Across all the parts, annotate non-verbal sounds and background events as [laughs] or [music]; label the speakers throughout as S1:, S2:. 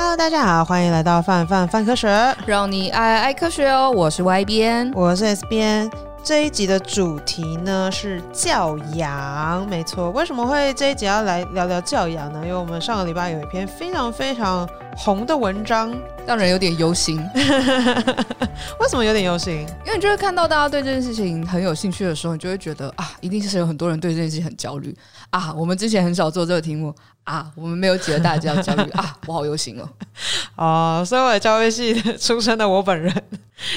S1: Hello，大家好，欢迎来到范范范科学，
S2: 让你爱爱科学哦。我是 Y 编，
S1: 我是 S 编。这一集的主题呢是教养，没错。为什么会这一集要来聊聊教养呢？因为我们上个礼拜有一篇非常非常红的文章，
S2: 让人有点忧心。[laughs]
S1: 为什么有点忧心？
S2: 因为你就会看到大家对这件事情很有兴趣的时候，你就会觉得啊，一定是有很多人对这件事情很焦虑啊。我们之前很少做这个题目。啊，我们没有几个大家焦虑啊，我好忧心哦。[laughs]
S1: 哦，所以我教育系出身的我本人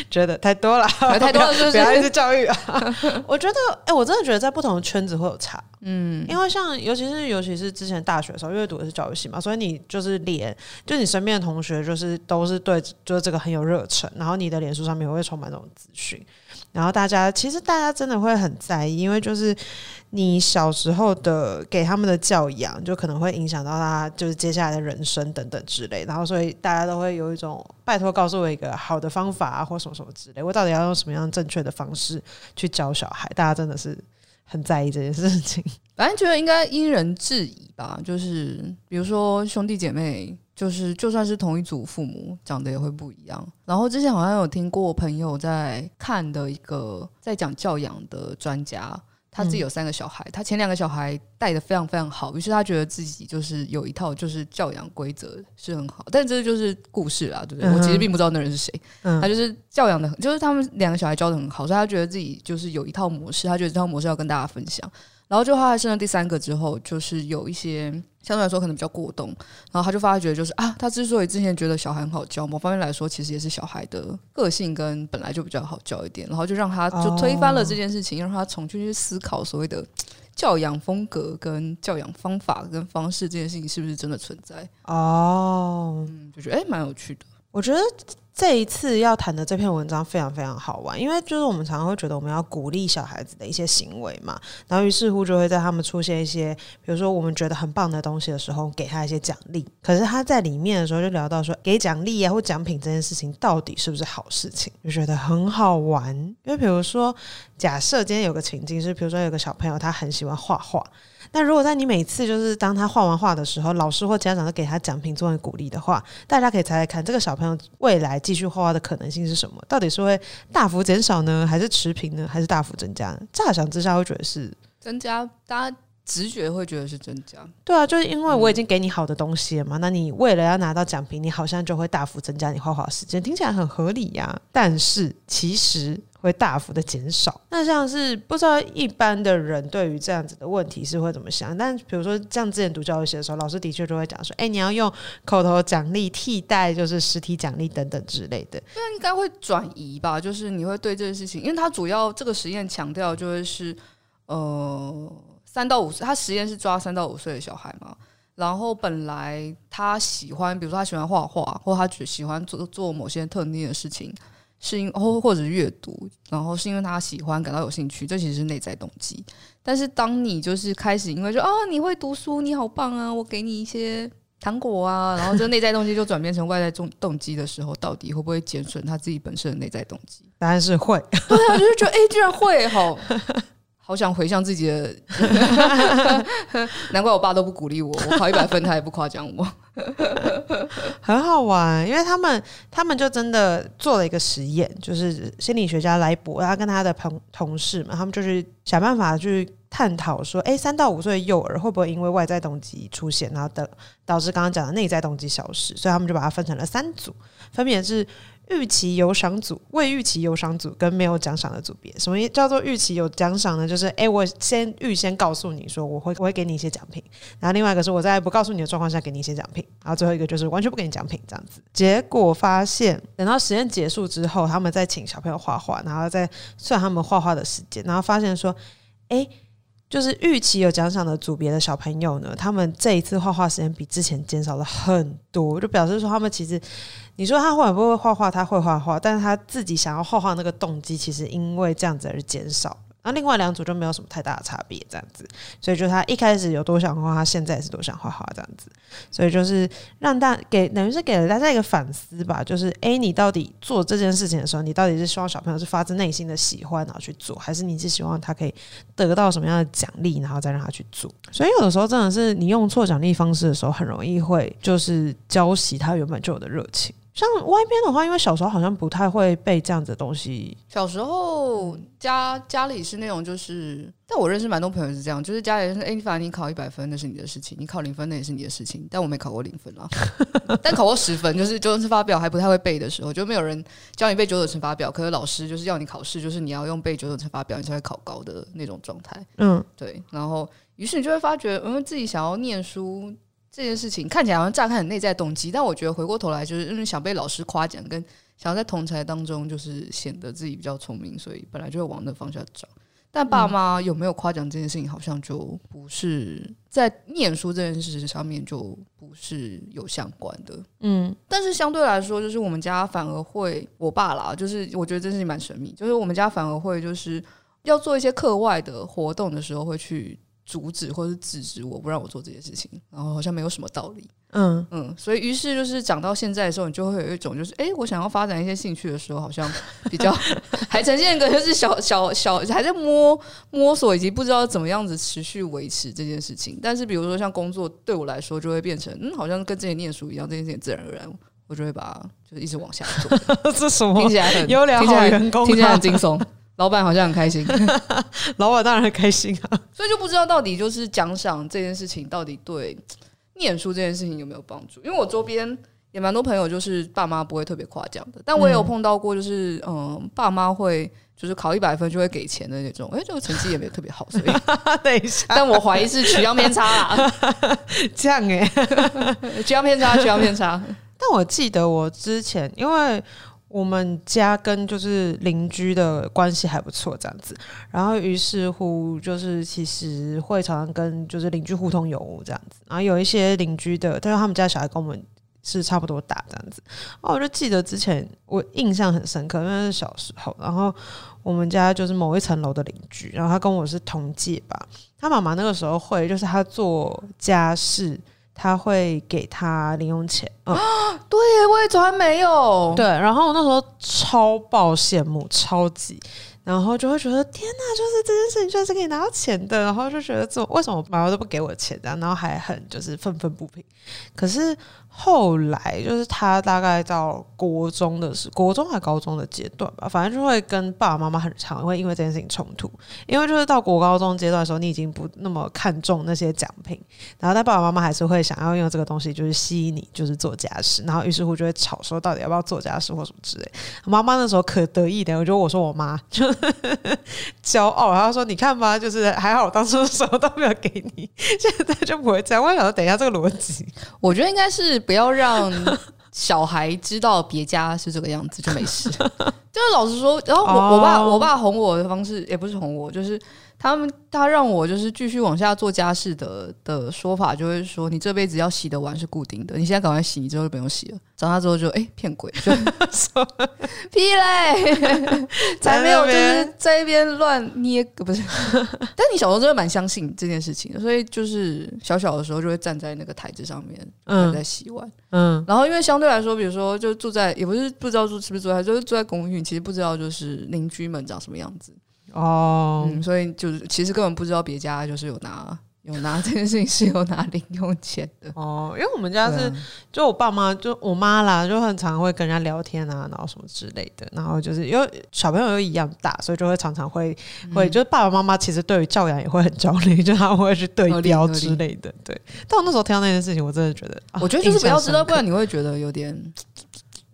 S1: 觉得太多了，
S2: 太多了是不是，
S1: 不要一直教育啊。[laughs] 我觉得，哎、欸，我真的觉得在不同的圈子会有差。
S2: 嗯，
S1: 因为像尤其是尤其是之前大学的时候，因为读的是教育系嘛，所以你就是连就你身边的同学就是都是对就是这个很有热忱，然后你的脸书上面也会充满这种资讯。然后大家其实大家真的会很在意，因为就是你小时候的给他们的教养，就可能会影响到他就是接下来的人生等等之类。然后所以大家都会有一种拜托告诉我一个好的方法啊，或什么什么之类。我到底要用什么样正确的方式去教小孩？大家真的是很在意这件事情。[laughs]
S2: 反正觉得应该因人制宜吧，就是比如说兄弟姐妹。就是就算是同一组父母，长得也会不一样。然后之前好像有听过朋友在看的一个在讲教养的专家，他自己有三个小孩，他前两个小孩带的非常非常好，于是他觉得自己就是有一套就是教养规则是很好。但这就是故事啊，对不对？我其实并不知道那人是谁，他就是教养的，就是他们两个小孩教的很好，所以他觉得自己就是有一套模式，他觉得这套模式要跟大家分享。然后就他还生了第三个之后，就是有一些相对来说可能比较过动，然后他就发觉就是啊，他之所以之前觉得小孩很好教，某方面来说其实也是小孩的个性跟本来就比较好教一点，然后就让他就推翻了这件事情，让他重新去思考所谓的教养风格跟教养方法跟方式这件事情是不是真的存在
S1: 哦，
S2: 嗯，就觉得哎蛮有趣的，
S1: 我觉得。这一次要谈的这篇文章非常非常好玩，因为就是我们常常会觉得我们要鼓励小孩子的一些行为嘛，然后于是乎就会在他们出现一些，比如说我们觉得很棒的东西的时候，给他一些奖励。可是他在里面的时候就聊到说，给奖励啊或奖品这件事情到底是不是好事情，就觉得很好玩。因为比如说，假设今天有个情境是，比如说有个小朋友他很喜欢画画。那如果在你每次就是当他画完画的时候，老师或家长都给他奖品作为鼓励的话，大家可以猜猜看，这个小朋友未来继续画画的可能性是什么？到底是会大幅减少呢，还是持平呢，还是大幅增加呢？乍想之下会觉得是
S2: 增加，大家直觉会觉得是增加。
S1: 对啊，就是因为我已经给你好的东西了嘛，嗯、那你为了要拿到奖品，你好像就会大幅增加你画画时间，听起来很合理呀、啊。但是其实。会大幅的减少。那像是不知道一般的人对于这样子的问题是会怎么想？但比如说像之前读教育学的时候，老师的确就会讲说：“哎，你要用口头奖励替代，就是实体奖励等等之类的。”
S2: 那应该会转移吧？就是你会对这个事情，因为他主要这个实验强调就会是呃三到五岁，他实验是抓三到五岁的小孩嘛。然后本来他喜欢，比如说他喜欢画画，或他只喜欢做做某些特定的事情。是因或或者是阅读，然后是因为他喜欢，感到有兴趣，这其实是内在动机。但是当你就是开始因为说啊，你会读书，你好棒啊，我给你一些糖果啊，然后这内在动机就转变成外在动动机的时候，到底会不会减损他自己本身的内在动机？
S1: 答案是会。[laughs]
S2: 对啊，就是觉得哎，居然会好。好想回向自己的，[laughs] 难怪我爸都不鼓励我，我考一百分他也不夸奖我，[laughs]
S1: 很好玩，因为他们他们就真的做了一个实验，就是心理学家莱博，他跟他的朋同事们，他们就是想办法去探讨说，哎，三到五岁的幼儿会不会因为外在动机出现，然后导导致刚刚讲的内在动机消失，所以他们就把它分成了三组，分别是。预期有赏组、未预期有赏组跟没有奖赏的组别，什么叫做预期有奖赏呢？就是哎，我先预先告诉你说我会我会给你一些奖品，然后另外一个是我在不告诉你的状况下给你一些奖品，然后最后一个就是完全不给你奖品这样子。结果发现，等到实验结束之后，他们再请小朋友画画，然后再算他们画画的时间，然后发现说，哎。就是预期有奖赏的组别的小朋友呢，他们这一次画画时间比之前减少了很多，就表示说他们其实，你说他会不会画画，他会画画，但是他自己想要画画那个动机，其实因为这样子而减少。然后另外两组就没有什么太大的差别，这样子。所以就他一开始有多想画，他现在也是多想画画这样子。所以就是让大给等于是给了大家一个反思吧，就是哎、欸，你到底做这件事情的时候，你到底是希望小朋友是发自内心的喜欢然后去做，还是你是希望他可以得到什么样的奖励，然后再让他去做？所以有的时候真的是你用错奖励方式的时候，很容易会就是浇熄他原本就有的热情。像外边的话，因为小时候好像不太会背这样子的东西。
S2: 小时候家家里是那种，就是，但我认识蛮多朋友是这样，就是家里是，哎、欸，反正你考一百分那是你的事情，你考零分那也是你的事情。但我没考过零分啊，[laughs] 但考过十分，就是九九乘法表还不太会背的时候，就没有人教你背九九乘法表，可是老师就是要你考试，就是你要用背九九乘法表，你才会考高的那种状态。嗯，对。然后，于是你就会发觉，嗯，自己想要念书。这件事情看起来好像乍看很内在动机，但我觉得回过头来就是因为想被老师夸奖，跟想要在同才当中就是显得自己比较聪明，所以本来就会往那方向找。但爸妈有没有夸奖这件事情，好像就不是在念书这件事情上面就不是有相关的。嗯，但是相对来说，就是我们家反而会，我爸啦，就是我觉得这事情蛮神秘，就是我们家反而会就是要做一些课外的活动的时候会去。阻止或是制止我不让我做这件事情，然后好像没有什么道理。嗯嗯，所以于是就是长到现在的时候，你就会有一种就是，哎、欸，我想要发展一些兴趣的时候，好像比较 [laughs] 还呈现一个就是小小小还在摸摸索，以及不知道怎么样子持续维持这件事情。但是比如说像工作对我来说，就会变成嗯，好像跟之前念书一样，这件事情自然而然，我就会把就是一直往下做。[laughs]
S1: 这什么？
S2: 听起来很
S1: 优良好员工，
S2: 听起来很轻松。老板好像很开心，[laughs]
S1: 老板当然很开心啊。
S2: 所以就不知道到底就是奖赏这件事情到底对念书这件事情有没有帮助？因为我周边也蛮多朋友，就是爸妈不会特别夸奖的，但我也有碰到过，就是嗯，爸妈会就是考一百分就会给钱的那种。哎、欸，这个成绩也没有特别好，所以 [laughs]
S1: 等一下，
S2: 但我怀疑是取样偏差啦。[laughs]
S1: 这样哎、
S2: 欸，取样偏差，取样偏差。
S1: 但我记得我之前因为。我们家跟就是邻居的关系还不错，这样子，然后于是乎就是其实会常常跟就是邻居互通有无这样子，然后有一些邻居的，但是他们家小孩跟我们是差不多大这样子，哦我就记得之前我印象很深刻，因为是小时候，然后我们家就是某一层楼的邻居，然后他跟我是同届吧，他妈妈那个时候会就是他做家事。他会给他零用钱，嗯，[gasps]
S2: 对，我也从来没有。
S1: 对，然后我那时候超爆羡慕，超级，然后就会觉得天哪，就是这件事情居然是可以拿到钱的，然后就觉得这为什么我妈妈都不给我钱，然后还很就是愤愤不平。可是。后来就是他大概到国中的时，国中还高中的阶段吧，反正就会跟爸爸妈妈很常会因为这件事情冲突，因为就是到国高中阶段的时候，你已经不那么看重那些奖品，然后但爸爸妈妈还是会想要用这个东西就是吸引你，就是做家事，然后于是乎就会吵说到底要不要做家事或什么之类。妈妈那时候可得意的，我觉得我说我妈就骄傲，然后说你看吧，就是 [laughs] 还好我当初什么都没有给你，现在就不会这样。我想说等一下这个逻辑，
S2: 我觉得应该是。不要让小孩知道别家是这个样子就没事。[laughs] 就是老实说，然后我我爸我爸哄我的方式也不是哄我，就是。他们他让我就是继续往下做家事的的说法，就会说你这辈子要洗的碗是固定的，你现在赶快洗，你之后就不用洗了。长大之后就哎骗鬼，就 [laughs] 屁嘞，[laughs] 才没有就是在一边乱捏，不是。[laughs] 但你小时候真的蛮相信这件事情的，所以就是小小的时候就会站在那个台子上面，嗯，在洗碗，嗯。然后因为相对来说，比如说就住在也不是不知道住是不是住在，就是住在公寓，其实不知道就是邻居们长什么样子。哦、oh. 嗯，所以就是其实根本不知道别家就是有拿有拿这件事情是有拿零用钱的
S1: 哦，oh, 因为我们家是、啊、就我爸妈就我妈啦，就很常会跟人家聊天啊，然后什么之类的，然后就是因为小朋友又一样大，所以就会常常会、嗯、会就是爸爸妈妈其实对于教养也会很焦虑，[laughs] 就他们会去对标之类的，对。但我那时候听到那件事情，我真的觉得，
S2: 我觉得就是不要知道，不然你会觉得有点。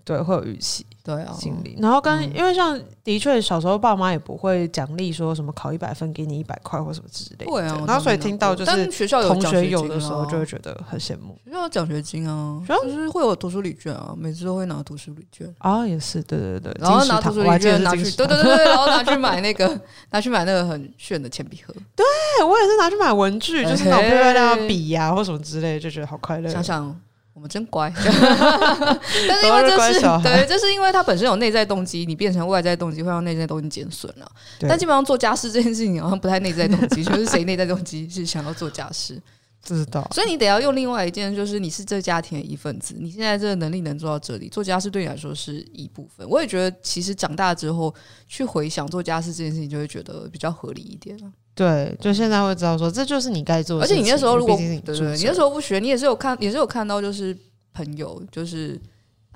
S1: 对，会有预期，
S2: 对啊，
S1: 心理。然后跟、嗯、因为像的确小时候爸妈也不会奖励说什么考一百分给你一百块或什么之类的。对啊，然后所以听到就是学校有同学有的时候就会觉得很羡慕。
S2: 学校有奖学金啊，学校就是会有读书礼券啊，每次都会拿读书礼券
S1: 啊，也是，对对对，
S2: 然后拿读书礼券拿去，对对对对，然后拿去买那个 [laughs] 拿去买那个很炫的铅笔盒。
S1: 对，我也是拿去买文具，就是那种漂漂亮亮的笔呀或什么之类，就觉得好快乐。
S2: 想想。我们真乖。[laughs] 但是因为这是对，这是因为它本身有内在动机，你变成外在动机会让内在动机减损了。但基本上做家事这件事情好像不太内在动机，就是谁内在动机是想要做家事。
S1: 知道，
S2: 所以你得要用另外一件，就是你是这家庭的一份子，你现在这个能力能做到这里，做家事对你来说是一部分。我也觉得，其实长大之后去回想做家事这件事情，就会觉得比较合理一点。
S1: 对，就现在会知道说，这就是你该做的事情。
S2: 而且你那时候如果对对，你那时候不学，你也是有看，也是有看到，就是朋友，就是。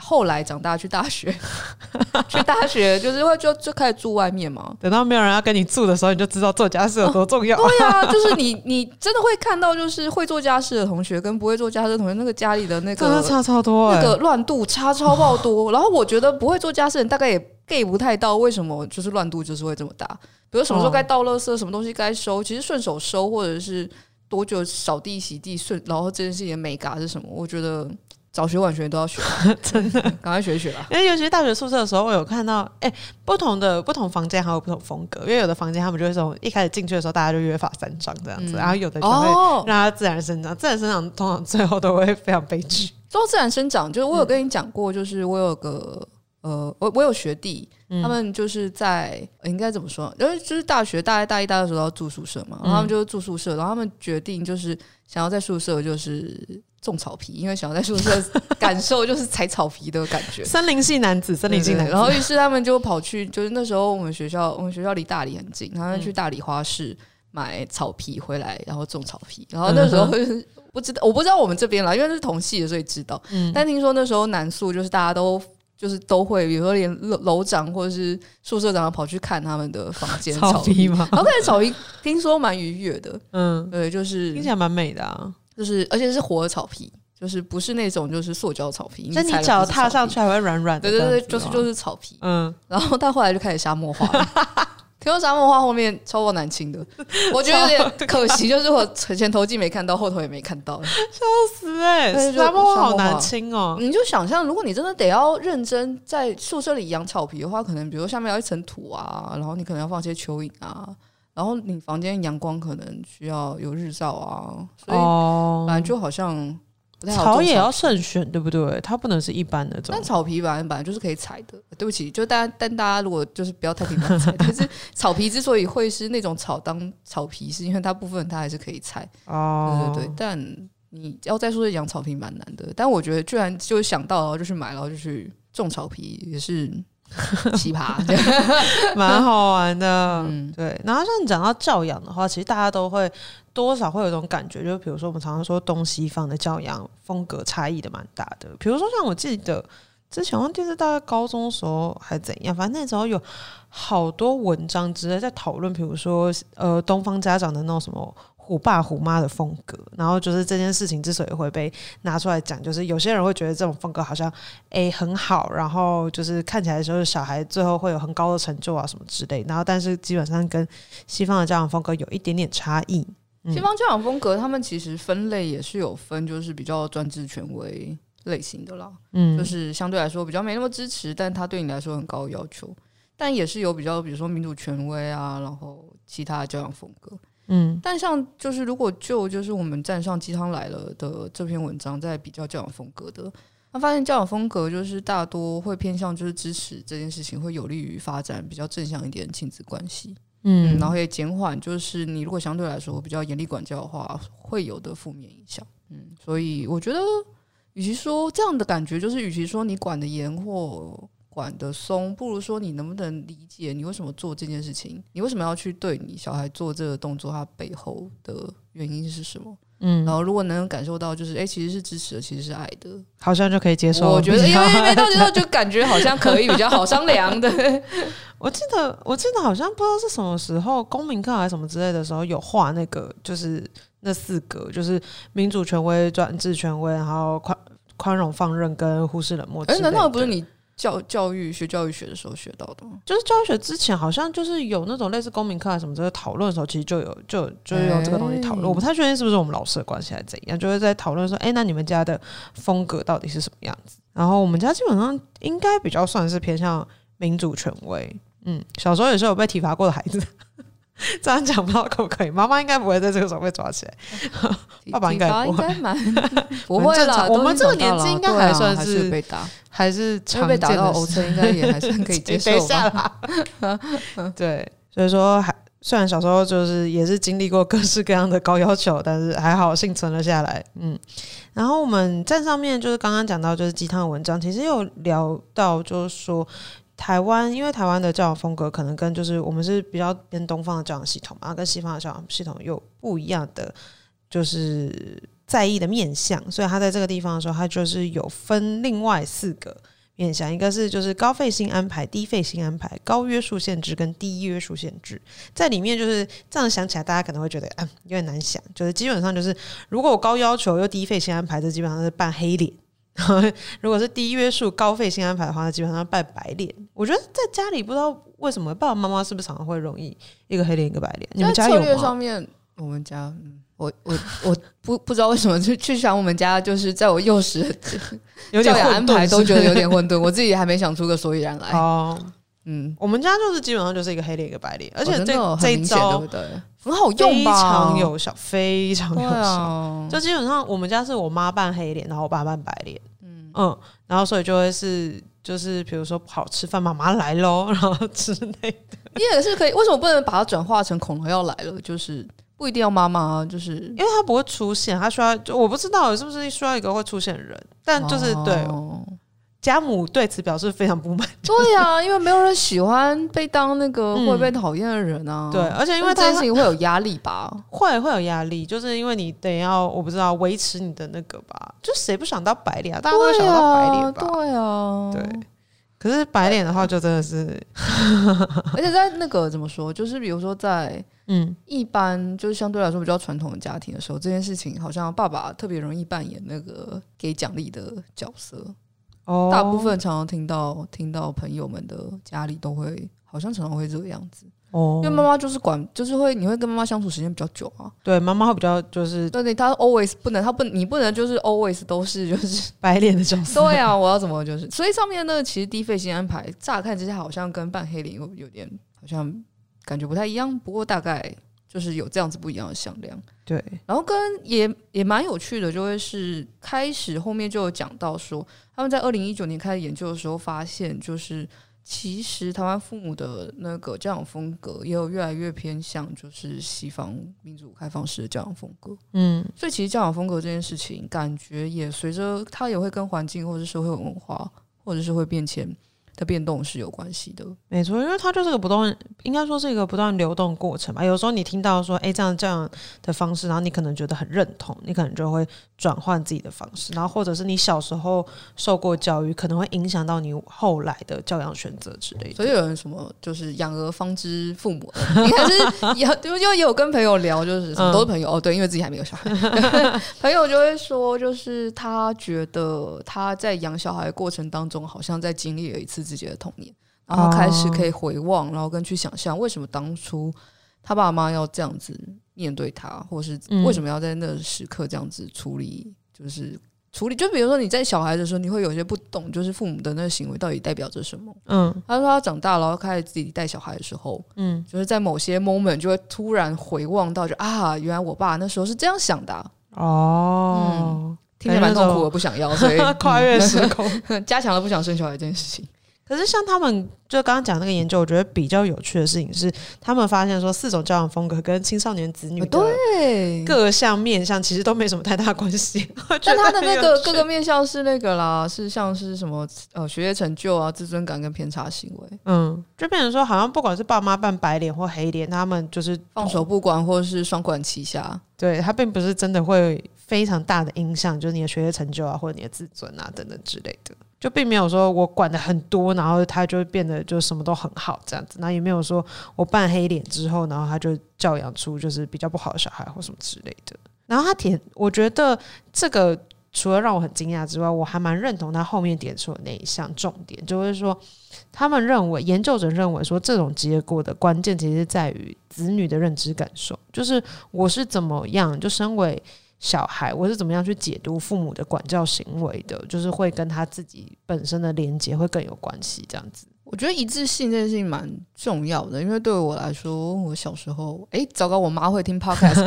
S2: 后来长大去大学，[laughs] 去大学就是会就就开始住外面嘛。
S1: 等到没有人要跟你住的时候，你就知道做家事有多重要。
S2: 哦、对呀、啊，就 [laughs] 是你你真的会看到，就是会做家事的同学跟不会做家事的同学，那个家里的那个
S1: 差超多、欸，
S2: 那个乱度差超爆多。然后我觉得不会做家事的人大概也 get 不太到为什么就是乱度就是会这么大。比如什么时候该倒垃圾，什么东西该收，其实顺手收或者是多久扫地洗地顺，然后这件事情的美感是什么？我觉得。早学晚学都要学，[laughs]
S1: 真的，
S2: 赶快学一学吧。
S1: 因为尤其是大学宿舍的时候，我有看到，哎、欸，不同的不同房间还有不同风格。因为有的房间他们就会从一开始进去的时候，大家就约法三章这样子，嗯、然后有的就会让它自然生长，哦、自然生长通常最后都会非常悲剧。[laughs]
S2: 说到自然生长，就是我有跟你讲过，就是我有个呃，我我有学弟，他们就是在应该怎么说？因为就是大学大一、大一、大二的时候要住宿舍嘛，然后他们就是住宿舍，然后他们决定就是想要在宿舍就是。种草皮，因为想要在宿舍 [laughs] 感受就是采草皮的感觉。
S1: 森林系男子，森林系男子。
S2: 然后于是他们就跑去，就是那时候我们学校，我们学校离大理很近，他们去大理花市买草皮回来，然后种草皮。然后那时候不知道，我不知道我们这边啦，因为是同系的，所以知道。但听说那时候南宿就是大家都就是都会，比如说连楼楼长或者是宿舍长跑去看他们的房 [laughs] 间草皮嘛。然后看草皮，听说蛮愉悦的。嗯，对，就是
S1: 听起来蛮美的啊。
S2: 就是，而且是活的草皮，就是不是那种就是塑胶草皮。
S1: 那你脚踏上去还会软软的。
S2: 对对对，就是就是草皮。嗯，然后到后来就开始沙漠化了。[laughs] 听说沙漠化后面超过难清的，[laughs] 我觉得有点可惜，就是我前头镜没看到，后头也没看到，
S1: 笑死哎、欸！沙漠化好难清哦。
S2: 你就想象，如果你真的得要认真在宿舍里养草皮的话，可能比如下面要一层土啊，然后你可能要放些蚯蚓啊。然后你房间阳光可能需要有日照啊，所以反正就好像不太好
S1: 草也要慎选，对不对？它不能是一般的这种。
S2: 但草皮本来本来就是可以采的。对不起，就大家 [laughs] 但大家如果就是不要太频繁采，[laughs] 但是草皮之所以会是那种草当草皮，是因为它部分它还是可以采。哦，对对对。但你要再说养草皮蛮难的，但我觉得居然就想到然后就去买，然后就去种草皮也是。奇葩，[laughs]
S1: 蛮好玩的。嗯，对。然后像你讲到教养的话，其实大家都会多少会有一种感觉，就是比如说我们常常说东西方的教养风格差异的蛮大的。比如说像我记得之前忘记是大概高中的时候还怎样，反正那时候有好多文章之类在讨论，比如说呃东方家长的那种什么。虎爸虎妈的风格，然后就是这件事情之所以会被拿出来讲，就是有些人会觉得这种风格好像诶、很好，然后就是看起来就是小孩最后会有很高的成就啊什么之类，然后但是基本上跟西方的教养风格有一点点差异。
S2: 西方教养风格他们其实分类也是有分，就是比较专制权威类型的啦，嗯，就是相对来说比较没那么支持，但他对你来说很高要求，但也是有比较比如说民主权威啊，然后其他的教养风格。嗯，但像就是如果就就是我们站上鸡汤来了的这篇文章，在比较教养风格的，他发现教养风格就是大多会偏向就是支持这件事情，会有利于发展比较正向一点亲子关系，嗯，然后也减缓就是你如果相对来说比较严厉管教的话，会有的负面影响，嗯，所以我觉得，与其说这样的感觉，就是与其说你管的严或。管的松，不如说你能不能理解你为什么做这件事情？你为什么要去对你小孩做这个动作？它背后的原因是什么？嗯，然后如果能感受到，就是哎、欸，其实是支持的，其实是爱的，
S1: 好像就可以接受。
S2: 我觉得，因为没 [laughs] 到时候就感觉好像可以比较好商量 [laughs] 的。
S1: 我记得，我记得好像不知道是什么时候，公民课还是什么之类的时候，有画那个，就是那四格，就是民主权威、专制权威，然后宽宽容放任跟忽视冷漠。哎、欸，
S2: 难道不是你？教教育学教育学的时候学到的，
S1: 就是教育学之前好像就是有那种类似公民课啊什么这个讨论的时候，其实就有就就有这个东西讨论。欸、我不太确定是不是我们老师的关系还是怎样，就会在讨论说，哎、欸，那你们家的风格到底是什么样子？然后我们家基本上应该比较算是偏向民主权威。嗯，小时候也是有被体罚过的孩子。[laughs] 这样讲不知道可不可以？妈妈应该不会在这个时候被抓起来，[laughs] 爸爸应该不
S2: 会，[laughs] 不会了。
S1: 我们这个年纪应该还算是
S2: 被打，
S1: 还是常
S2: 被打到称，应该也还算可以接受吧。
S1: 对，所以说还。虽然小时候就是也是经历过各式各样的高要求，但是还好幸存了下来。嗯，然后我们站上面就是刚刚讲到就是鸡汤文章，其实有聊到就是说台湾，因为台湾的教养风格可能跟就是我们是比较偏东方的教养系统嘛，跟西方的教养系统有不一样的就是在意的面向，所以他在这个地方的时候，他就是有分另外四个。面向一个是就是高费心安排、低费心安排、高约束限制跟低约束限制，在里面就是这样想起来，大家可能会觉得啊有点难想，就是基本上就是如果我高要求又低费心安排，这基本上是扮黑脸；[laughs] 如果是低约束高费心安排的话，那基本上拜白脸。我觉得在家里不知道为什么爸爸妈妈是不是常常会容易一个黑脸一个白脸？你们家有吗？
S2: 上面我们家嗯。我我我不不知道为什么去去想我们家，就是在我幼时有点安排都觉得有点混沌，我自己还没想出个所以然来。哦，嗯，
S1: 我们家就是基本上就是一个黑脸一个白脸，而且这这一招对不对？
S2: 很好用吧？
S1: 非常有效，非常有效。就基本上我们家是我妈扮黑脸，然后我爸扮白脸。嗯嗯，然后所以就会是就是比如说不好吃饭，妈妈来喽，[laughs] 然后之类的。
S2: 你也是可以，为什么不能把它转化成恐龙要来了？就是。不一定要妈妈啊，就是
S1: 因为他不会出现，他需要就我不知道是不是需要一个会出现的人，但就是对家母对此表示非常不满。
S2: 对呀，因为没有人喜欢被当那个会被讨厌的人啊。
S1: 对，而且因为这
S2: 件事情会有压力吧？
S1: 会会有压力，就是因为你得要我不知道维持你的那个吧？就谁不想当白脸啊？大家都会想到白脸吧？
S2: 对啊，
S1: 对。可是白脸的话，就真的是，[laughs]
S2: 而且在那个怎么说，就是比如说在。嗯，一般就是相对来说比较传统的家庭的时候，这件事情好像爸爸特别容易扮演那个给奖励的角色。哦，大部分常常听到听到朋友们的家里都会，好像常常会这个样子。哦，因为妈妈就是管，就是会你会跟妈妈相处时间比较久啊。
S1: 对，妈妈会比较就是，
S2: 对对，她 always 不能，她不，你不能就是 always 都是就是
S1: 白脸的角色。
S2: 对啊，我要怎么就是？所以上面呢，其实低费心安排，乍看之下好像跟扮黑脸有有点好像。感觉不太一样，不过大概就是有这样子不一样的向量。
S1: 对，
S2: 然后跟也也蛮有趣的，就会是开始后面就有讲到说，他们在二零一九年开始研究的时候，发现就是其实台湾父母的那个教养风格也有越来越偏向就是西方民主开放式的教养风格。嗯，所以其实教养风格这件事情，感觉也随着它也会跟环境或者社会文化或者是会变迁。的变动是有关系的，
S1: 没错，因为它就是个不断，应该说是一个不断流动过程吧。有时候你听到说，哎，这样这样的方式，然后你可能觉得很认同，你可能就会转换自己的方式，然后或者是你小时候受过教育，可能会影响到你后来的教养选择之类的。
S2: 所以有人什么就是养儿方知父母，你还是有，就就有跟朋友聊，就是什么都是朋友、嗯、哦，对，因为自己还没有小孩，[laughs] 朋友就会说，就是他觉得他在养小孩的过程当中，好像在经历了一次。自己的童年，然后开始可以回望，然后跟去想象为什么当初他爸妈要这样子面对他，或是为什么要在那时刻这样子处理，就是处理。就比如说你在小孩的时候，你会有些不懂，就是父母的那个行为到底代表着什么。嗯，他说他长大了，然后开始自己带小孩的时候，嗯，就是在某些 moment 就会突然回望到就，就啊，原来我爸那时候是这样想的、啊。哦，嗯、听起来蛮痛苦的，不想要，所以 [laughs]
S1: 跨越时空，[laughs]
S2: 加强了不想生小孩这件事情。
S1: 可是像他们就刚刚讲那个研究，我觉得比较有趣的事情是，他们发现说四种教养风格跟青少年子女的各项面向其实都没什么太大关系。[laughs]
S2: 但 [laughs] 他的那个各个面向是那个啦，是像是什么呃学业成就啊、自尊感跟偏差行为。
S1: 嗯，就变成说好像不管是爸妈扮白脸或黑脸，他们就是
S2: 放手不管或是双管齐下。
S1: 对，他并不是真的会非常大的影响，就是你的学业成就啊或者你的自尊啊等等之类的。就并没有说我管的很多，然后他就会变得就什么都很好这样子。那也没有说我扮黑脸之后，然后他就教养出就是比较不好的小孩或什么之类的。然后他点，我觉得这个除了让我很惊讶之外，我还蛮认同他后面点出的那一项重点，就是说他们认为研究者认为说这种结果的关键其实在于子女的认知感受，就是我是怎么样就身为。小孩，我是怎么样去解读父母的管教行为的？就是会跟他自己本身的连接会更有关系，这样子。
S2: 我觉得一致性这件事情蛮重要的，因为对我来说，我小时候，哎，糟糕，我妈会听 podcast，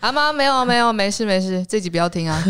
S2: 阿 [laughs] 妈没有没有，没事没事，这集不要听啊，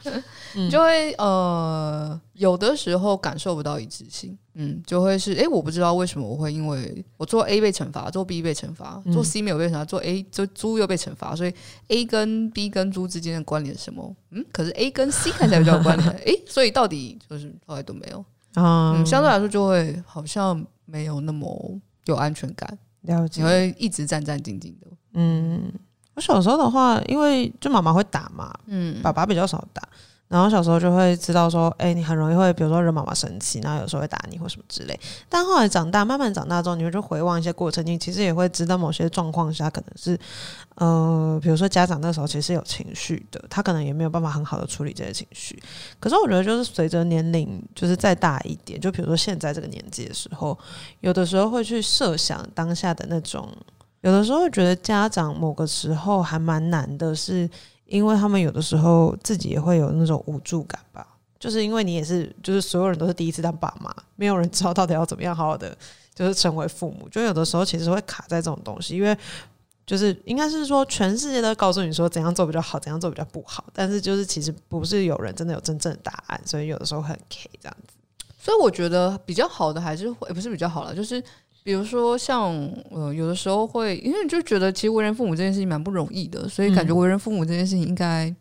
S2: [laughs] 就会呃，有的时候感受不到一致性，嗯，就会是，哎，我不知道为什么我会因为我做 A 被惩罚，做 B 被惩罚，做 C 没有被惩罚，做 A 就猪又被惩罚，所以 A 跟 B 跟猪之间的关联是什么？嗯，可是 A 跟 C 看起来比较有关联，[laughs] 哎，所以到底就是后来都没有。嗯，相对来说就会好像没有那么有安全感，
S1: 了解，
S2: 你会一直战战兢兢的。
S1: 嗯，我小时候的话，因为就妈妈会打嘛，嗯，爸爸比较少打。然后小时候就会知道说，哎，你很容易会，比如说惹妈妈生气，然后有时候会打你或什么之类。但后来长大，慢慢长大之后，你会就回望一些过程，你其实也会知道某些状况下可能是，呃，比如说家长那时候其实有情绪的，他可能也没有办法很好的处理这些情绪。可是我觉得，就是随着年龄就是再大一点，就比如说现在这个年纪的时候，有的时候会去设想当下的那种，有的时候觉得家长某个时候还蛮难的是。因为他们有的时候自己也会有那种无助感吧，就是因为你也是，就是所有人都是第一次当爸妈，没有人知道到底要怎么样好好的就是成为父母，就有的时候其实会卡在这种东西，因为就是应该是说全世界都告诉你说怎样做比较好，怎样做比较不好，但是就是其实不是有人真的有真正的答案，所以有的时候很 K 这样子。
S2: 所以我觉得比较好的还是会，不是比较好了，就是。比如说像，呃，有的时候会，因为就觉得其实为人父母这件事情蛮不容易的，所以感觉为人父母这件事情应该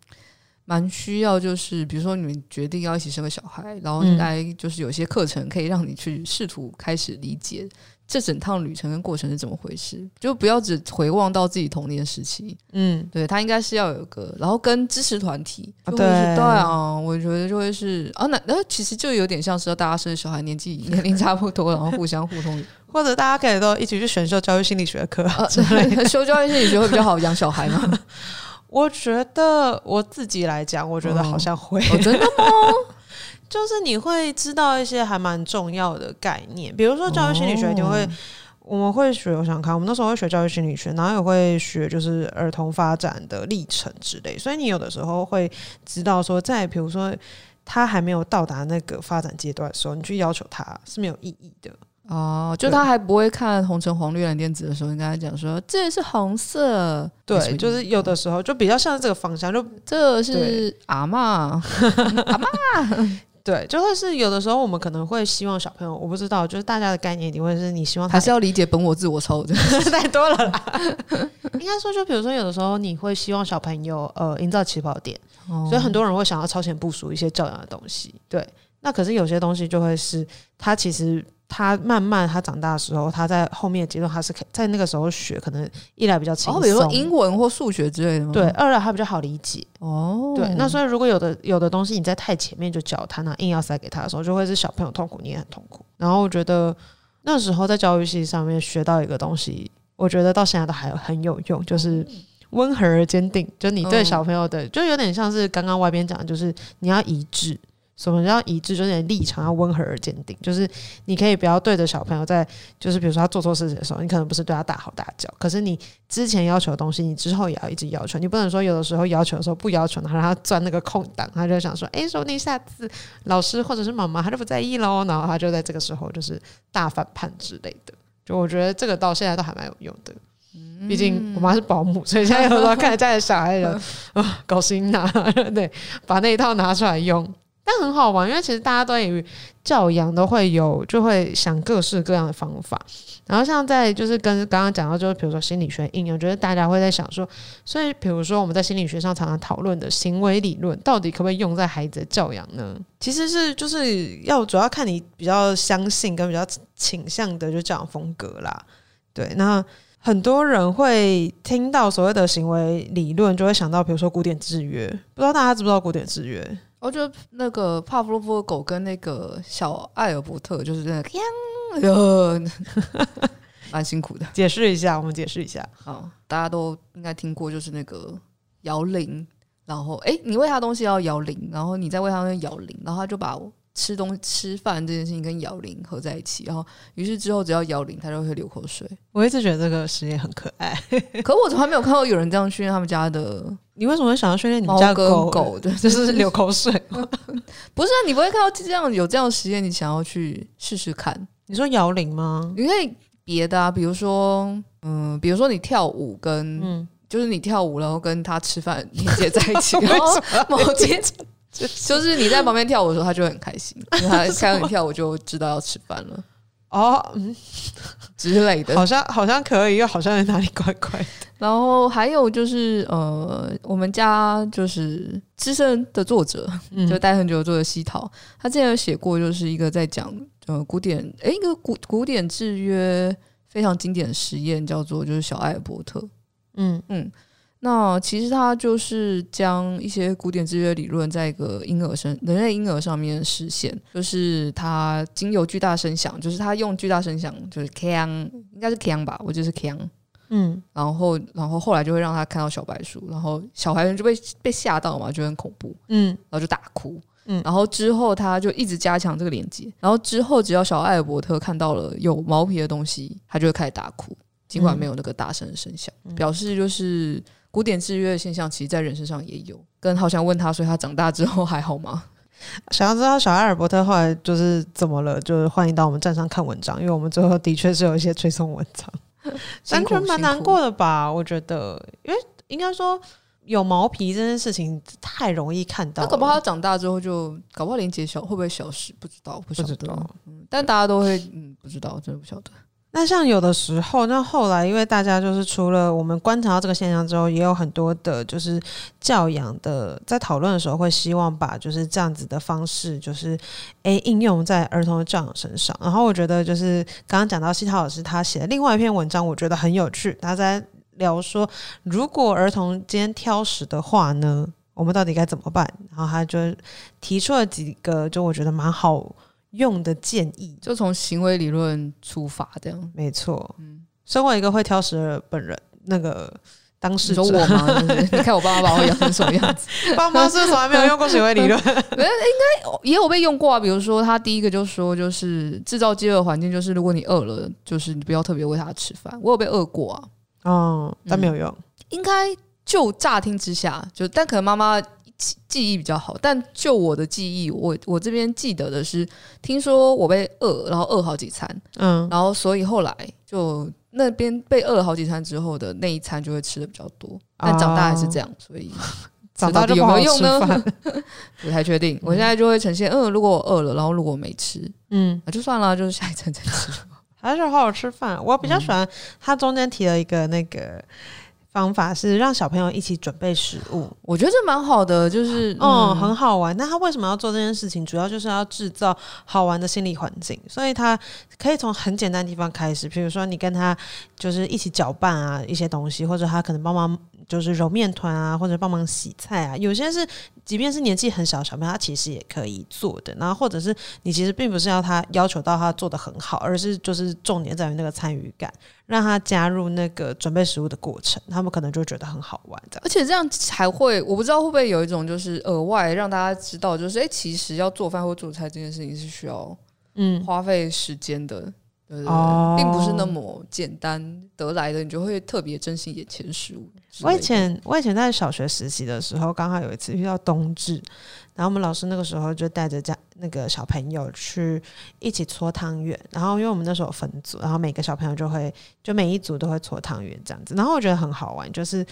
S2: 蛮需要，就是比如说你们决定要一起生个小孩，然后应该就是有些课程可以让你去试图开始理解这整趟旅程跟过程是怎么回事，就不要只回望到自己童年时期。嗯，对，他应该是要有个，然后跟支持团体，对对啊，我觉得就会是啊，那那其实就有点像是大家生小孩年纪年龄差不多，然后互相互通。
S1: 或者大家可以都一起去选修教育心理学课之
S2: 类的，[laughs] 修教育心理学会比较好养小孩吗？
S1: 我觉得我自己来讲，我觉得好像会。
S2: 哦，真的吗？[laughs]
S1: 就是你会知道一些还蛮重要的概念，比如说教育心理学，你会我们会学，我想看，我们那时候会学教育心理学，然后也会学就是儿童发展的历程之类，所以你有的时候会知道说，在比如说他还没有到达那个发展阶段的时候，你去要求他是没有意义的。
S2: 哦，就他还不会看红橙黄绿蓝靛紫的时候，你跟他讲说这是红色，
S1: 对，就是有的时候就比较像这个方向，就
S2: 这是阿嬷，阿嬷，[laughs]
S1: 对，就会是有的时候我们可能会希望小朋友，我不知道，就是大家的概念一定会是你希望他
S2: 还是要理解本我自我超的 [laughs]
S1: 太多了啦，应该说就比如说有的时候你会希望小朋友呃营造起跑点，哦，所以很多人会想要超前部署一些教养的东西，对，那可是有些东西就会是他其实。他慢慢他长大的时候，他在后面阶段他是可以在那个时候学，可能一来比较轻松，
S2: 比如说英文或数学之类的吗？
S1: 对，二来他比较好理解。哦，对，那所以如果有的有的东西你在太前面就教他，那硬要塞给他的时候，就会是小朋友痛苦，你也很痛苦。然后我觉得那时候在教育系上面学到一个东西，我觉得到现在都还很有用，就是温和而坚定。就你对小朋友的，就有点像是刚刚外边讲的，就是你要一致。什么叫一致？就是你的立场要温和而坚定。就是你可以不要对着小朋友在，就是比如说他做错事情的时候，你可能不是对他大吼大叫，可是你之前要求的东西，你之后也要一直要求。你不能说有的时候要求的时候不要求，然后让他钻那个空档，他就想说，哎，说不定下次老师或者是妈妈他就不在意喽，然后他就在这个时候就是大反叛之类的。就我觉得这个到现在都还蛮有用的。毕竟我妈是保姆，所以现在有时候看着家里小孩的啊搞心呐，[laughs] 对，把那一套拿出来用。但很好玩，因为其实大家对于教养都会有，就会想各式各样的方法。然后像在就是跟刚刚讲到，就是比如说心理学应用，我觉得大家会在想说，所以比如说我们在心理学上常常讨论的行为理论，到底可不可以用在孩子的教养呢？其实是就是要主要看你比较相信跟比较倾向的就教养风格啦。对，那很多人会听到所谓的行为理论，就会想到比如说古典制约，不知道大家知不知道古典制约？
S2: 我觉得那个帕夫洛夫的狗跟那个小艾尔伯特就是那个，哎 [laughs] 呦，蛮辛苦的。
S1: 解释一下，我们解释一下。
S2: 好，大家都应该听过，就是那个摇铃，然后哎，你喂它东西要摇铃，然后你再喂他摇铃，然后它就把吃东西、吃饭这件事情跟摇铃合在一起，然后于是之后只要摇铃，它就会流口水。
S1: 我一直觉得这个实验很可爱，[laughs]
S2: 可我从来没有看到有人这样训练他们家的。
S1: 你为什么会想要训练你们家狗？
S2: 狗对，[laughs]
S1: 就是流口水。[laughs]
S2: 不是啊，你不会看到这样有这样的实验，你想要去试试看？
S1: 你说摇铃吗？
S2: 你可以别的啊，比如说，嗯，比如说你跳舞跟，嗯，就是你跳舞然后跟他吃饭连接在一起，[laughs] 然后某天就是你在旁边跳舞的时候，他就很开心，因为他看到你跳舞就知道要吃饭了。
S1: 哦，嗯，[laughs]
S2: 之类的，
S1: 好像好像可以，又好像在哪里怪怪的。
S2: 然后还有就是，呃，我们家就是资深的作者，嗯、就待很久的作者西桃，他之前有写过，就是一个在讲呃古典，诶，一个古古典制约非常经典的实验，叫做就是小艾伯特。嗯嗯。那其实它就是将一些古典制约理论在一个婴儿身人类婴儿上面实现，就是它经由巨大声响，就是它用巨大声响，就是锵，应该是锵吧，我就是 can。嗯，然后然后后来就会让他看到小白鼠，然后小孩子就被被吓到嘛，就很恐怖，嗯，然后就大哭，嗯，然后之后他就一直加强这个连接，然后之后只要小艾尔伯特看到了有毛皮的东西，他就会开始大哭，尽管没有那个大声的声响，嗯，表示就是。古典制约的现象，其实在人身上也有。跟好想问他，所以他长大之后还好吗？[laughs]
S1: 想要知道小艾尔伯特后来就是怎么了，就是欢迎到我们站上看文章，因为我们最后的确是有一些推送文章，[laughs] 单纯蛮难过的吧？我觉得，因为应该说有毛皮这件事情太容易看到，
S2: 那搞不好他长大之后就搞不好连接小会不会消失？不知道，不知道。嗯，但大家都会嗯，不知道，真的不晓得。
S1: 那像有的时候，那后来因为大家就是除了我们观察到这个现象之后，也有很多的，就是教养的在讨论的时候，会希望把就是这样子的方式，就是诶应用在儿童的教养身上。然后我觉得就是刚刚讲到西涛老师他写的另外一篇文章，我觉得很有趣。他在聊说，如果儿童今天挑食的话呢，我们到底该怎么办？然后他就提出了几个，就我觉得蛮好。用的建议
S2: 就从行为理论出发，这样
S1: 没错。嗯，身为一个会挑食的本人，那个当事者
S2: 我吗？[laughs] 你看我爸妈把我养成什么样子？
S1: 爸妈是从来没有用过行为理论，[laughs]
S2: 没应该也有被用过啊。比如说，他第一个就说，就是制造饥饿环境，就是如果你饿了，就是你不要特别喂他吃饭。我有被饿过啊，
S1: 哦，但没有用。嗯，
S2: 应该就乍听之下，就但可能妈妈。记记忆比较好，但就我的记忆，我我这边记得的是，听说我被饿，然后饿好几餐，嗯，然后所以后来就那边被饿了好几餐之后的那一餐就会吃的比较多，但长大还是这样，所以 [laughs]
S1: 长大就有没有用呢？[laughs]
S2: 不太确定。我现在就会呈现，嗯，如果我饿了，然后如果我没吃，嗯，那就算了，就是下一餐再吃，[laughs]
S1: 还是好好吃饭。我比较喜欢他中间提了一个那个。方法是让小朋友一起准备食物，
S2: 我觉得这蛮好的，就是
S1: 嗯，嗯，很好玩。那他为什么要做这件事情？主要就是要制造好玩的心理环境，所以他可以从很简单的地方开始，比如说你跟他就是一起搅拌啊一些东西，或者他可能帮忙。就是揉面团啊，或者帮忙洗菜啊，有些是即便是年纪很小的小朋友，他其实也可以做的。然后或者是你其实并不是要他要求到他做的很好，而是就是重点在于那个参与感，让他加入那个准备食物的过程，他们可能就觉得很好玩的。
S2: 而且这样才会，我不知道会不会有一种就是额外让大家知道，就是诶、欸，其实要做饭或做菜这件事情是需要嗯花费时间的。对对对，并不是那么简单得来的，你就会特别珍惜眼前事物。
S1: 我以前我以前在小学实习的时候，刚好有一次遇到冬至，然后我们老师那个时候就带着家那个小朋友去一起搓汤圆，然后因为我们那时候分组，然后每个小朋友就会就每一组都会搓汤圆这样子，然后我觉得很好玩，就是。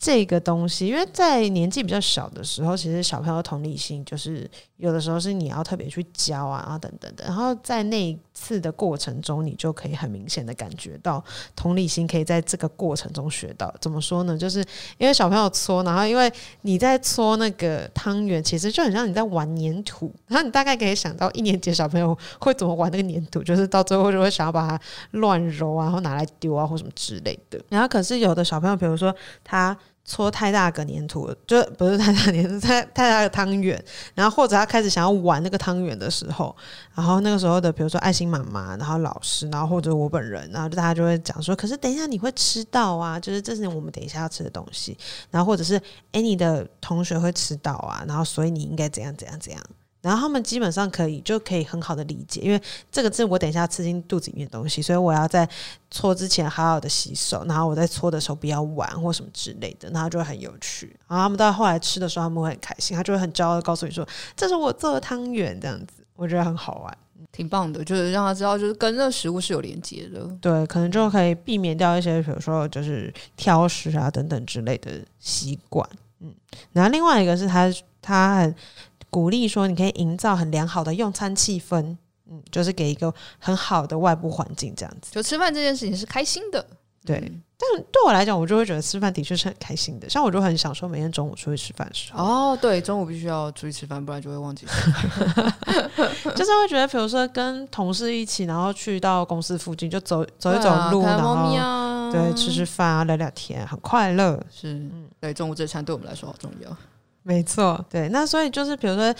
S1: 这个东西，因为在年纪比较小的时候，其实小朋友同理心就是有的时候是你要特别去教啊，然后等等的。然后在那一次的过程中，你就可以很明显的感觉到同理心可以在这个过程中学到。怎么说呢？就是因为小朋友搓，然后因为你在搓那个汤圆，其实就很像你在玩粘土。然后你大概可以想到一年级小朋友会怎么玩那个粘土，就是到最后就会想要把它乱揉啊，然后拿来丢啊，或什么之类的。然后可是有的小朋友，比如说他。搓太大个粘土，就不是太大粘土，太太大的汤圆。然后或者他开始想要玩那个汤圆的时候，然后那个时候的，比如说爱心妈妈，然后老师，然后或者我本人，然后大家就会讲说：“可是等一下你会吃到啊，就是这是我们等一下要吃的东西。”然后或者是“哎，你的同学会吃到啊，然后所以你应该怎样怎样怎样。”然后他们基本上可以就可以很好的理解，因为这个是我等一下吃进肚子里面的东西，所以我要在搓之前好好的洗手，然后我在搓的时候不要玩或什么之类的，然后就会很有趣。然后他们到后来吃的时候，他们会很开心，他就会很骄傲的告诉你说：“这是我做的汤圆。”这样子，我觉得很好玩，
S2: 挺棒的，就是让他知道，就是跟那食物是有连接的。
S1: 对，可能就可以避免掉一些，比如说就是挑食啊等等之类的习惯。嗯，然后另外一个是他他很鼓励说，你可以营造很良好的用餐气氛，嗯，就是给一个很好的外部环境，这样子。
S2: 就吃饭这件事情是开心的，
S1: 对。嗯、但对我来讲，我就会觉得吃饭的确是很开心的。像我就很享受每天中午出去吃饭的时候。
S2: 哦，对，中午必须要出去吃饭，不然就会忘记吃。[laughs]
S1: 就是会觉得，比如说跟同事一起，然后去到公司附近就走走一走路，啊、然后对吃吃饭啊，聊聊天，很快乐。
S2: 是，嗯，对，中午这餐对我们来说好重要。
S1: 没错，对，那所以就是比如说，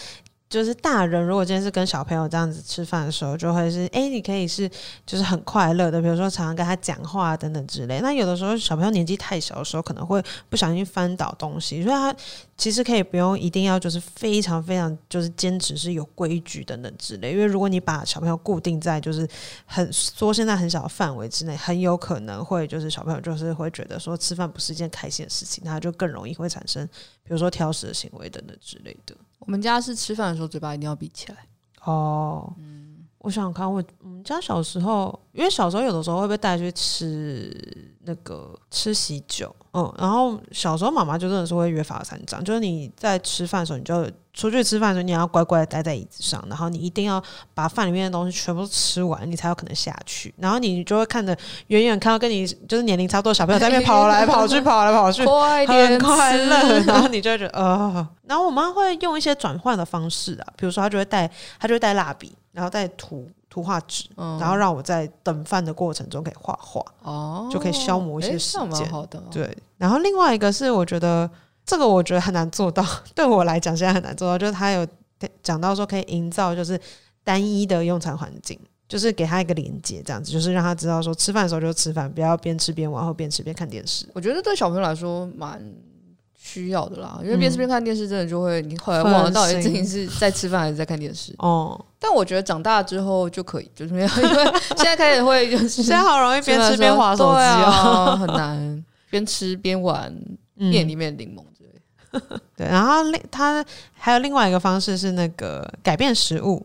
S1: 就是大人如果今天是跟小朋友这样子吃饭的时候，就会是哎，你可以是就是很快乐的，比如说常常跟他讲话等等之类。那有的时候小朋友年纪太小的时候，可能会不小心翻倒东西，所以他其实可以不用一定要就是非常非常就是坚持是有规矩等等之类。因为如果你把小朋友固定在就是很缩现在很小的范围之内，很有可能会就是小朋友就是会觉得说吃饭不是一件开心的事情，他就更容易会产生比如说挑食的行为等等之类的。
S2: 我们家是吃饭的时候嘴巴一定要闭起来。
S1: 哦，嗯，我想想看，我我们家小时候，因为小时候有的时候会被带去吃那个吃喜酒，嗯，然后小时候妈妈就真的是会约法三章，就是你在吃饭的时候，你就出去吃饭的时候，你要乖乖的待在椅子上，然后你一定要把饭里面的东西全部吃完，你才有可能下去。然后你就会看着远远看到跟你就是年龄差不多小朋友在那边跑来跑去，[laughs] 跑来跑去，
S2: 快点
S1: 很快乐，然后你就会觉得呃，然后我妈会用一些转换的方式啊，比如说她就会带她就会带蜡笔，然后带涂。图画纸，嗯、然后让我在等饭的过程中可以画画，哦，就可以消磨一些时间。
S2: 好的，
S1: 对。然后另外一个是，我觉得这个我觉得很难做到，[laughs] 对我来讲现在很难做到，就是他有讲到说可以营造就是单一的用餐环境，就是给他一个连接，这样子，就是让他知道说吃饭的时候就吃饭，不要边吃边玩或边吃边看电视。
S2: 我觉得对小朋友来说蛮。需要的啦，因为边吃边看电视，真的就会你后来忘了到底自己 [laughs] 是在吃饭还是在看电视。哦，但我觉得长大之后就可以，就是没有，因为现在开始会就是 [laughs]
S1: 现在好容易边吃边滑手机
S2: 啊，很难边吃边玩店里面的柠檬之类。
S1: 对，然后另他还有另外一个方式是那个改变食物。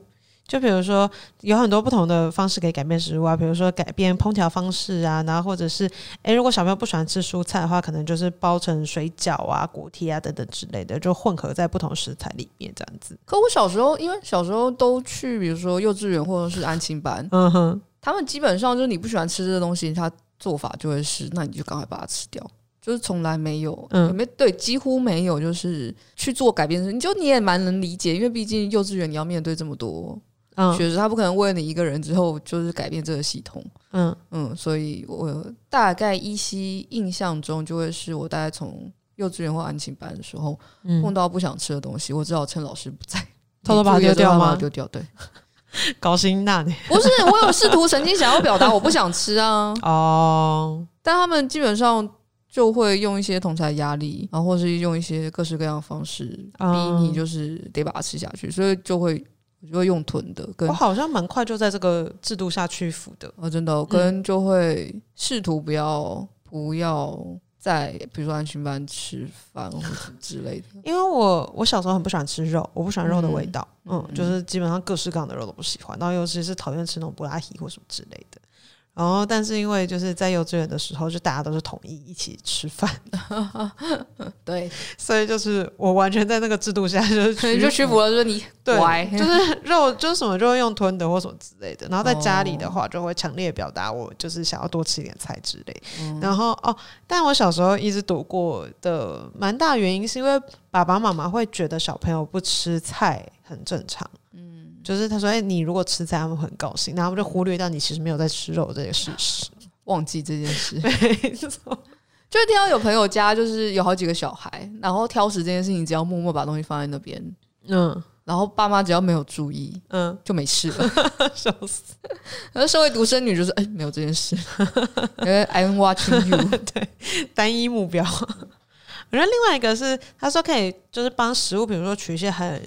S1: 就比如说，有很多不同的方式可以改变食物啊，比如说改变烹调方式啊，然后或者是，诶，如果小朋友不喜欢吃蔬菜的话，可能就是包成水饺啊、果贴啊等等之类的，就混合在不同食材里面这样子。
S2: 可我小时候，因为小时候都去，比如说幼稚园或者是安亲班，嗯哼，他们基本上就是你不喜欢吃这个东西，他做法就会是，那你就赶快把它吃掉，就是从来没有，嗯，没对，几乎没有，就是去做改变。你就你也蛮能理解，因为毕竟幼稚园你要面对这么多。嗯，确实，他不可能为了你一个人之后就是改变这个系统。嗯嗯，所以我大概依稀印象中，就会是我大概从幼稚园或安亲班的时候，碰到不想吃的东西，我只好趁老师不在，[laughs]
S1: 偷偷把它丢掉吗？
S2: 丢掉，对，
S1: 高兴那你
S2: 不是，我有试图曾经想要表达我不想吃啊。[laughs] 哦，但他们基本上就会用一些同侪压力，然后或是用一些各式各样的方式逼你，就是得把它吃下去，所以就会。我就会用囤的，跟
S1: 我好像蛮快就在这个制度下屈服的。
S2: 哦，真的，我跟就会试图不要不要在比如说安群班吃饭或者之类的。[laughs]
S1: 因为我我小时候很不喜欢吃肉，我不喜欢肉的味道，嗯，嗯，就是基本上各式各样的肉都不喜欢，然后尤其是讨厌吃那种布拉提或什么之类的。然后，但是因为就是在幼稚园的时候，就大家都是统一一起吃饭，[laughs]
S2: 对，[laughs]
S1: 所以就是我完全在那个制度下就 [laughs] 是
S2: 就屈服了，说你
S1: 对，就是肉就是什么就会用吞的或什么之类的。然后在家里的话，就会强烈表达我就是想要多吃一点菜之类。嗯、然后哦，但我小时候一直躲过的蛮大原因是因为爸爸妈妈会觉得小朋友不吃菜很正常。就是他说：“哎、欸，你如果吃菜，他们很高兴，然后就忽略掉你其实没有在吃肉这个事实，[laughs]
S2: 忘记这件事。[laughs] 没错，[laughs] 就是听到有朋友家就是有好几个小孩，然后挑食这件事情，只要默默把东西放在那边，嗯，然后爸妈只要没有注意，嗯，就没事了，笑死。然后社会独生女就是哎、欸，没有这件事，因为 I'm watching you，
S1: 对，单一目标。然后另外一个是他说可以就是帮食物，比如说取一些很。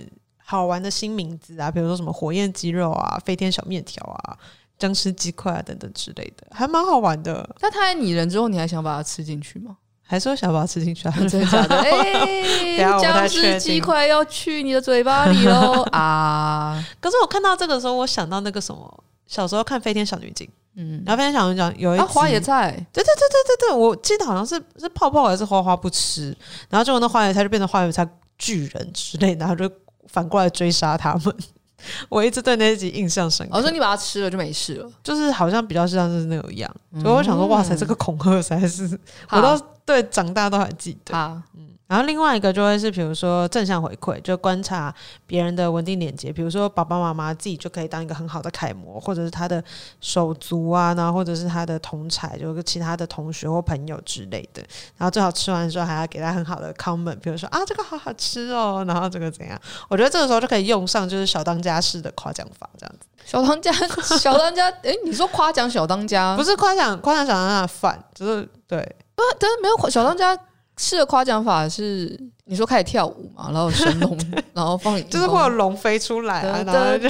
S1: 好玩的新名字啊，比如说什么火焰鸡肉啊、飞天小面条啊、僵尸鸡块啊等等之类的，还蛮好玩的。
S2: 那它拟人之后，你还想把它吃进去吗？
S1: 还是会想把它吃进去啊？[laughs]
S2: 真的假的？[laughs] 哎、欸，姜丝鸡块要去你的嘴巴里喽 [laughs] 啊！
S1: 可是我看到这个的时候，我想到那个什么，小时候看《飞天小女警》，
S2: 嗯，
S1: 然后《飞天小女警》有一集、啊、
S2: 花野菜，
S1: 对对对对对对，我记得好像是是泡泡还是花花不吃，然后结果那花野菜就变成花野菜巨人之类的，然后就反过来追杀他们。[laughs] 我一直对那一集印象深刻。
S2: 我说你把它吃了就没事了，
S1: 就是好像比较像是那个样，所以我想说，哇塞，这个恐吓才是，我到对长大都还记得。嗯。然后另外一个就会是，比如说正向回馈，就观察别人的稳定连接，比如说爸爸妈妈自己就可以当一个很好的楷模，或者是他的手足啊，然后或者是他的同才，就是其他的同学或朋友之类的。然后最好吃完的时候还要给他很好的 comment，比如说啊这个好好吃哦，然后这个怎样？我觉得这个时候就可以用上就是小当家式的夸奖法，这样子。
S2: 小当家，[laughs] 小当家，诶，你说夸奖小当家，
S1: 不是夸奖夸奖小当家的饭，就是对，
S2: 不，但是没有小当家。是的夸奖法是你说开始跳舞嘛，然后神龙，[laughs] 然后放，
S1: 就是会有龙飞出来啊，然后就，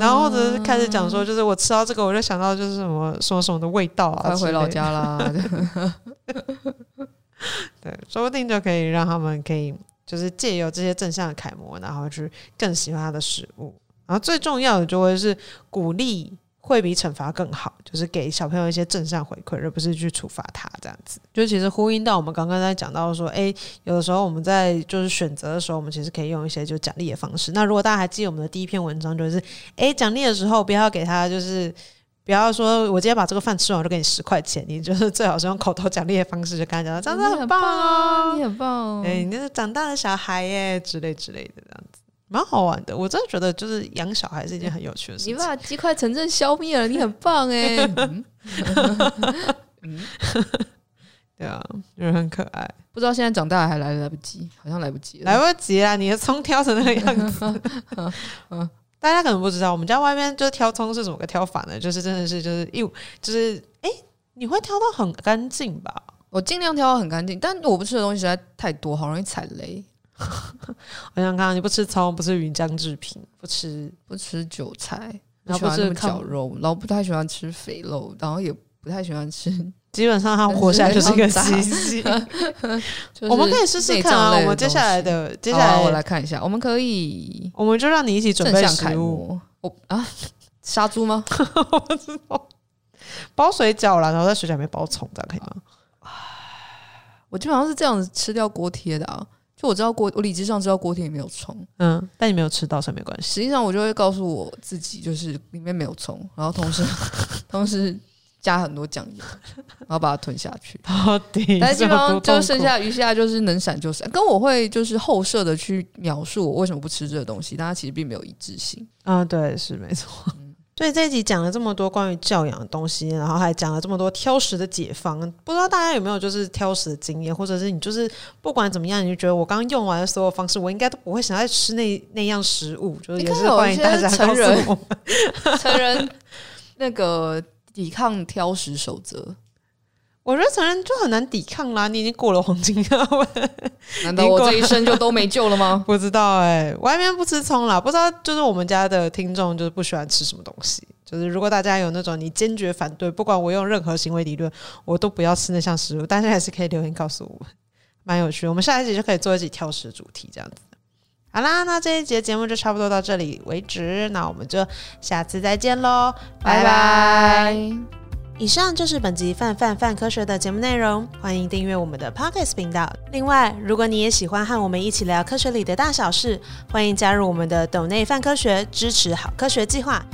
S1: 然后或者是开始讲说，就是我吃到这个，我就想到就是什么什么什么的味道啊，
S2: 快回老家啦，[laughs]
S1: 对，说不定就可以让他们可以就是借由这些正向的楷模，然后去更喜欢他的食物，然后最重要的就会是鼓励。会比惩罚更好，就是给小朋友一些正向回馈，而不是去处罚他这样子。就其实呼应到我们刚刚在讲到说，哎，有的时候我们在就是选择的时候，我们其实可以用一些就奖励的方式。那如果大家还记得我们的第一篇文章，就是哎，奖励的时候不要给他，就是不要说我今天把这个饭吃完我就给你十块钱，你就是最好是用口头奖励的方式，就跟他讲，长得很棒哦，
S2: 你很棒，
S1: 哦。哎，你是长大的小孩耶之类之类的这样子。蛮好玩的，我真的觉得就是养小孩是一件很有趣的事情。
S2: 你把鸡块城镇消灭了，你很棒哎！[laughs] [laughs]
S1: 对啊，就是很可爱。
S2: 不知道现在长大还来来不及，好像来不及了，
S1: 来不及啦！你的葱挑成那个样子，[laughs] 大家可能不知道，我们家外面就是挑葱是怎么个挑法呢？就是真的是就是一就是哎、欸，你会挑到很干净吧？
S2: 我尽量挑到很干净，但我不吃的东西实在太多，好容易踩雷。[laughs]
S1: 我想看，你不吃葱，不吃鱼浆制品，不吃
S2: 不吃韭菜，然后不吃绞肉，然后不太喜欢吃肥肉，然后也不太喜欢吃。[laughs]
S1: 基本上，他活下来就是一个奇迹。[laughs] 我们可以试试看啊！我们接下来的接下来，
S2: 我来看一下，我们可以，
S1: 我们就让你一起准备食物。
S2: 我啊，杀猪吗？
S1: 包水饺啦，然后在水饺里面包葱，这样可以吗？
S2: 我基本上是这样子吃掉锅贴的啊。就我知道锅，我理智上知道锅贴里没有葱，
S1: 嗯，但你没有吃到，所以没关系。
S2: 实际上我就会告诉我自己，就是里面没有葱，然后同时 [laughs] 同时加很多酱油，然后把它吞下去。
S1: 到底，
S2: 但基本上就剩下余下就是能闪就闪。跟我会就是后设的去描述我为什么不吃这个东西，但它其实并没有一致性。
S1: 啊，对，是没错。嗯所以这一集讲了这么多关于教养的东西，然后还讲了这么多挑食的解方，不知道大家有没有就是挑食的经验，或者是你就是不管怎么样，你就觉得我刚刚用完的所有方式，我应该都不会想再吃那那样食物，就是也是欢迎大家告诉我们 [laughs]
S2: 成人那个抵抗挑食守则。
S1: 我觉得成人就很难抵抗啦，你已经过了黄金了，[laughs]
S2: 难道我这一生就都没救了吗？[laughs]
S1: 不知道哎、欸，外面不吃葱啦，不知道就是我们家的听众就是不喜欢吃什么东西，就是如果大家有那种你坚决反对，不管我用任何行为理论，我都不要吃那项食物，但是还是可以留言告诉我们，蛮有趣。我们下一集就可以做一集挑食的主题，这样子。好啦，那这一节节目就差不多到这里为止，那我们就下次再见喽，拜拜。以上就是本集范范范科学的节目内容，欢迎订阅我们的 Pocket 频道。另外，如果你也喜欢和我们一起聊科学里的大小事，欢迎加入我们的斗内范科学支持好科学计划。